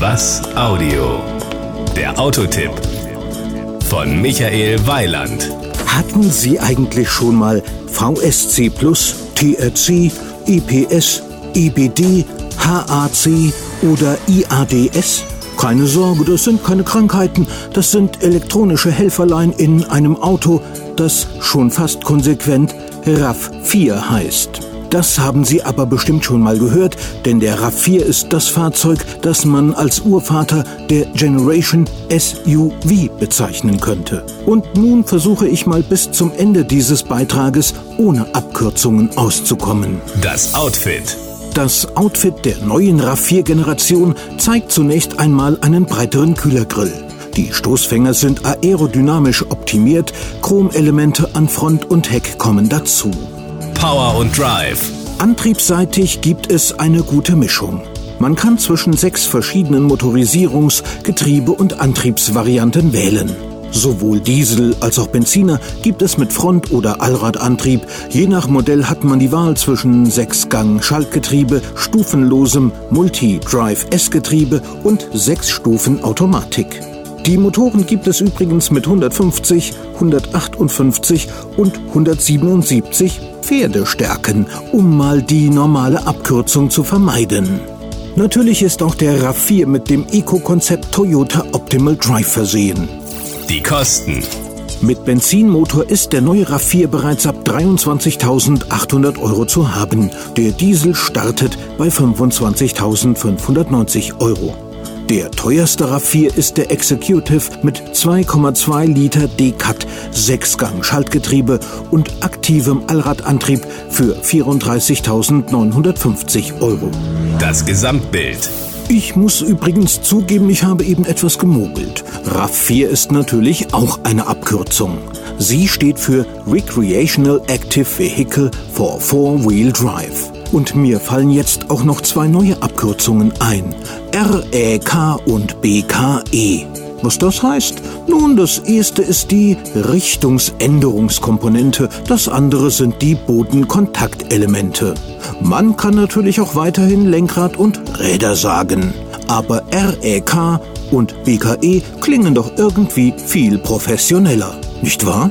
Was Audio? Der Autotipp von Michael Weiland. Hatten Sie eigentlich schon mal VSC Plus, TRC, EPS, EBD, HAC oder IADS? Keine Sorge, das sind keine Krankheiten, das sind elektronische Helferlein in einem Auto, das schon fast konsequent RAV4 heißt. Das haben Sie aber bestimmt schon mal gehört, denn der RAV4 ist das Fahrzeug, das man als Urvater der Generation SUV bezeichnen könnte. Und nun versuche ich mal bis zum Ende dieses Beitrages ohne Abkürzungen auszukommen. Das Outfit. Das Outfit der neuen RAV4-Generation zeigt zunächst einmal einen breiteren Kühlergrill. Die Stoßfänger sind aerodynamisch optimiert, Chromelemente an Front und Heck kommen dazu. Power und Drive. Antriebsseitig gibt es eine gute Mischung. Man kann zwischen sechs verschiedenen Motorisierungs-, Getriebe- und Antriebsvarianten wählen. Sowohl Diesel als auch Benziner gibt es mit Front- oder Allradantrieb. Je nach Modell hat man die Wahl zwischen Sechsgang-Schaltgetriebe, stufenlosem Multi-Drive-S-Getriebe und sechs Stufen Automatik. Die Motoren gibt es übrigens mit 150, 158 und 177 Pferdestärken, um mal die normale Abkürzung zu vermeiden. Natürlich ist auch der RAV4 mit dem Eco-Konzept Toyota Optimal Drive versehen. Die Kosten. Mit Benzinmotor ist der neue RAV4 bereits ab 23.800 Euro zu haben. Der Diesel startet bei 25.590 Euro. Der teuerste RAV4 ist der Executive mit 2,2 Liter D-Cut, 6-Gang Schaltgetriebe und aktivem Allradantrieb für 34.950 Euro. Das Gesamtbild. Ich muss übrigens zugeben, ich habe eben etwas gemogelt. RAV4 ist natürlich auch eine Abkürzung. Sie steht für Recreational Active Vehicle for Four-Wheel Drive. Und mir fallen jetzt auch noch zwei neue Abkürzungen ein. REK und BKE. Was das heißt? Nun, das erste ist die Richtungsänderungskomponente, das andere sind die Bodenkontaktelemente. Man kann natürlich auch weiterhin Lenkrad und Räder sagen. Aber REK und BKE klingen doch irgendwie viel professioneller, nicht wahr?